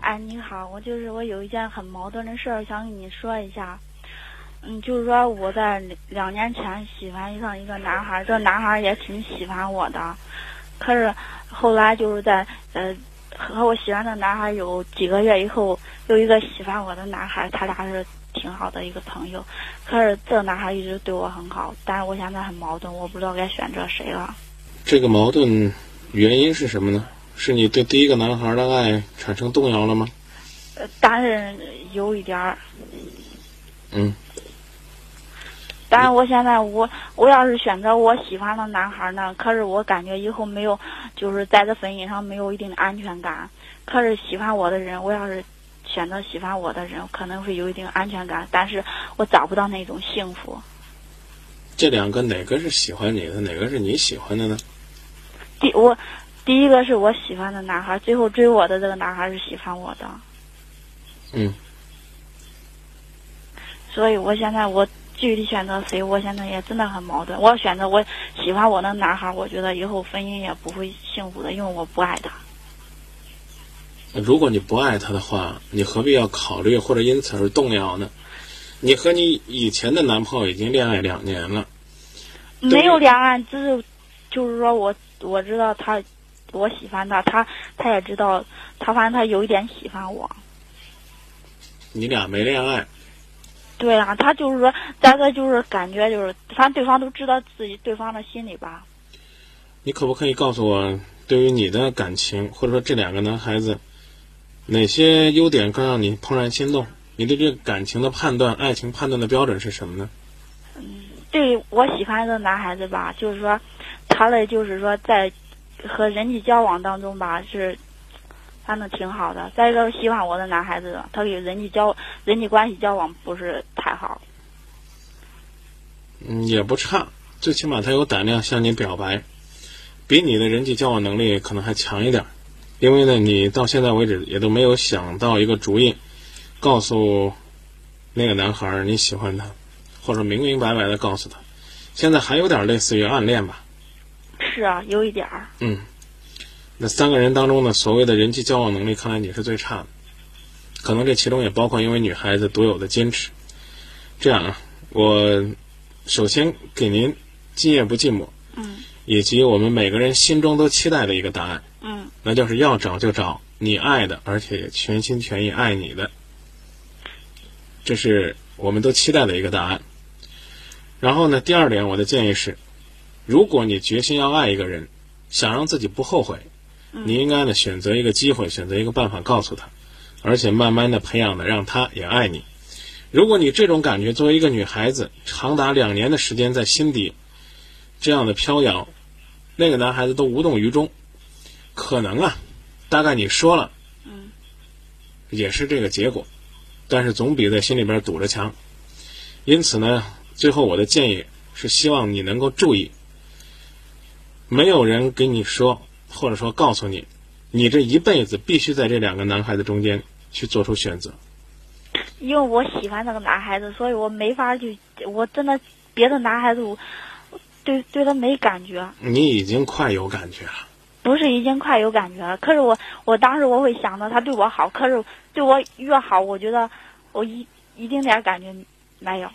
哎，你好，我就是我有一件很矛盾的事儿想跟你说一下。嗯，就是说我在两年前喜欢上一个男孩，这男孩也挺喜欢我的，可是后来就是在呃和我喜欢的男孩有几个月以后，有一个喜欢我的男孩，他俩是挺好的一个朋友。可是这男孩一直对我很好，但是我现在很矛盾，我不知道该选择谁了。这个矛盾原因是什么呢？是你对第一个男孩的爱产生动摇了吗？呃，但是有一点儿。嗯。但是我现在我我要是选择我喜欢的男孩呢？可是我感觉以后没有，就是在这婚姻上没有一定的安全感。可是喜欢我的人，我要是选择喜欢我的人，可能会有一定安全感，但是我找不到那种幸福。这两个哪个是喜欢你的，哪个是你喜欢的呢？第我第一个是我喜欢的男孩，最后追我的这个男孩是喜欢我的。嗯。所以我现在我。具体选择谁，我现在也真的很矛盾。我选择我喜欢我的男孩，我觉得以后婚姻也不会幸福的，因为我不爱他。如果你不爱他的话，你何必要考虑或者因此而动摇呢？你和你以前的男朋友已经恋爱两年了。没有恋爱，只是就是说我我知道他，我喜欢他，他他也知道，他反正他有一点喜欢我。你俩没恋爱。对啊，他就是说，大概就是感觉就是，反正对方都知道自己对方的心理吧。你可不可以告诉我，对于你的感情，或者说这两个男孩子，哪些优点更让你怦然心动？你对这个感情的判断、爱情判断的标准是什么呢？嗯，对我喜欢的男孩子吧，就是说，他的就是说，在和人际交往当中吧是。反正挺好的。再一个，喜欢我的男孩子，他与人际交人际关系交往不是太好。嗯，也不差，最起码他有胆量向你表白，比你的人际交往能力可能还强一点。因为呢，你到现在为止也都没有想到一个主意，告诉那个男孩你喜欢他，或者明明白白的告诉他。现在还有点类似于暗恋吧？是啊，有一点儿。嗯。那三个人当中呢，所谓的人际交往能力，看来你是最差的。可能这其中也包括因为女孩子独有的坚持。这样啊，我首先给您今夜不寂寞，嗯，以及我们每个人心中都期待的一个答案，嗯，那就是要找就找你爱的，而且全心全意爱你的。这是我们都期待的一个答案。然后呢，第二点，我的建议是，如果你决心要爱一个人，想让自己不后悔。你应该呢选择一个机会，选择一个办法告诉他，而且慢慢的培养的让他也爱你。如果你这种感觉作为一个女孩子，长达两年的时间在心底这样的飘摇，那个男孩子都无动于衷，可能啊，大概你说了，嗯，也是这个结果，但是总比在心里边堵着强。因此呢，最后我的建议是希望你能够注意，没有人给你说。或者说告诉你，你这一辈子必须在这两个男孩子中间去做出选择。因为我喜欢那个男孩子，所以我没法去。我真的别的男孩子，我对对他没感觉。你已经快有感觉了。不是已经快有感觉了，可是我我当时我会想到他对我好，可是对我越好，我觉得我一一丁点感觉没有。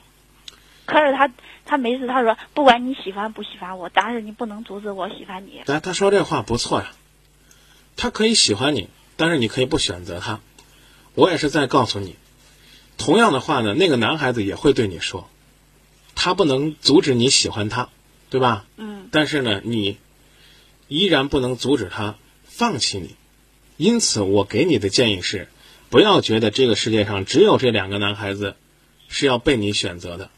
可是他，他每次他说，不管你喜欢不喜欢我，但是你不能阻止我喜欢你。但他说这话不错呀，他可以喜欢你，但是你可以不选择他。我也是在告诉你，同样的话呢，那个男孩子也会对你说，他不能阻止你喜欢他，对吧？嗯。但是呢，你依然不能阻止他放弃你。因此，我给你的建议是，不要觉得这个世界上只有这两个男孩子是要被你选择的。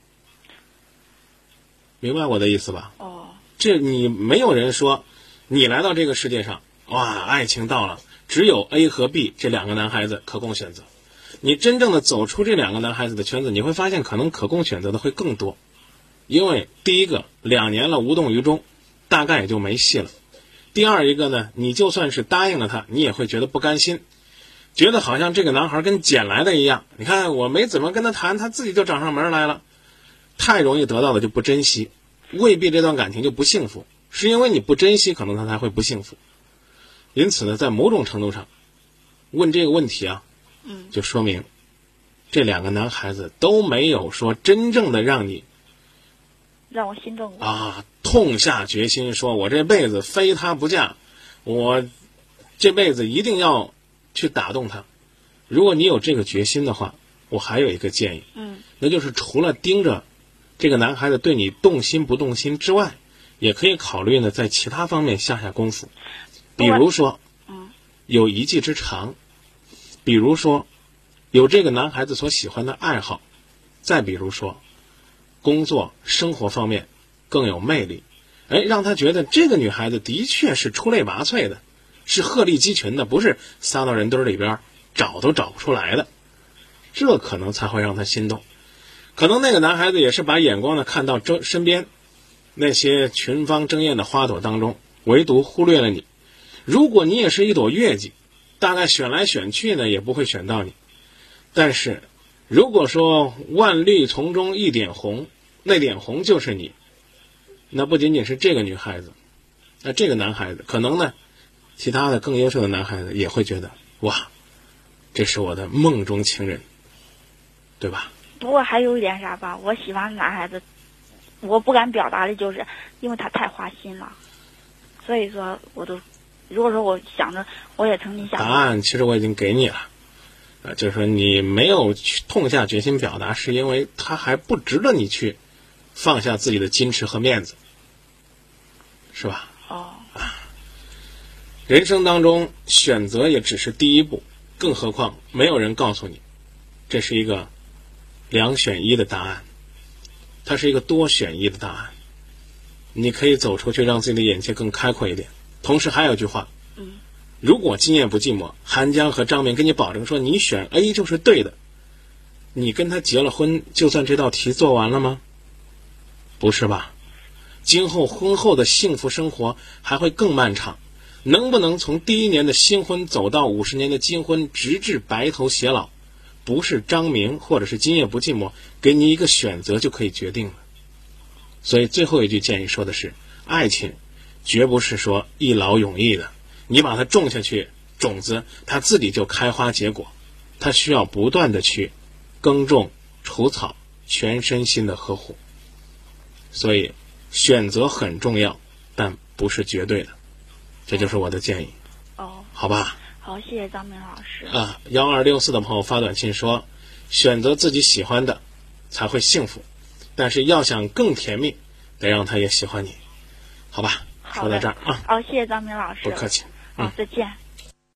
明白我的意思吧？哦，这你没有人说，你来到这个世界上，哇，爱情到了，只有 A 和 B 这两个男孩子可供选择。你真正的走出这两个男孩子的圈子，你会发现可能可供选择的会更多。因为第一个两年了无动于衷，大概也就没戏了。第二一个呢，你就算是答应了他，你也会觉得不甘心，觉得好像这个男孩跟捡来的一样。你看我没怎么跟他谈，他自己就找上门来了。太容易得到的就不珍惜，未必这段感情就不幸福，是因为你不珍惜，可能他才会不幸福。因此呢，在某种程度上，问这个问题啊，嗯就说明这两个男孩子都没有说真正的让你让我心动过。啊痛下决心，说我这辈子非他不嫁，我这辈子一定要去打动他。如果你有这个决心的话，我还有一个建议，嗯那就是除了盯着这个男孩子对你动心不动心之外，也可以考虑呢在其他方面下下功夫，比如说，嗯。有一技之长，比如说有这个男孩子所喜欢的爱好，再比如说工作生活方面更有魅力，哎，让他觉得这个女孩子的确是出类拔萃的，是鹤立鸡群的，不是撒到人堆里边找都找不出来的，这可能才会让他心动。可能那个男孩子也是把眼光呢看到周身边那些群芳争艳的花朵当中，唯独忽略了你。如果你也是一朵月季，大概选来选去呢也不会选到你。但是，如果说万绿丛中一点红，那点红就是你，那不仅仅是这个女孩子，那这个男孩子可能呢，其他的更优秀的男孩子也会觉得哇，这是我的梦中情人，对吧？不过还有一点啥吧，我喜欢的男孩子，我不敢表达的就是因为他太花心了，所以说我都，如果说我想着，我也曾经想答，案其实我已经给你了，呃，就是说你没有去痛下决心表达，是因为他还不值得你去放下自己的矜持和面子，是吧？哦，人生当中选择也只是第一步，更何况没有人告诉你，这是一个两选一的答案，它是一个多选一的答案。你可以走出去，让自己的眼界更开阔一点。同时还有句话，如果今夜不寂寞，韩江和张明跟你保证说你选 A 就是对的，你跟他结了婚，就算这道题做完了吗？不是吧？今后婚后的幸福生活还会更漫长。能不能从第一年的新婚走到五十年的金婚，直至白头偕老，不是张明或者是今夜不寂寞给你一个选择就可以决定了。所以最后一句建议说的是，爱情绝不是说一劳永逸的，你把它种下去，种子它自己就开花结果，它需要不断的去耕种、除草、全身心的呵护。所以选择很重要，但不是绝对的。这就是我的建议，哦，好吧？好，谢谢张明老师。啊，幺二六四的朋友发短信说，选择自己喜欢的才会幸福，但是要想更甜蜜，得让他也喜欢你，好吧？好说到这儿啊，好，谢谢张明老师。不客气。好，再见。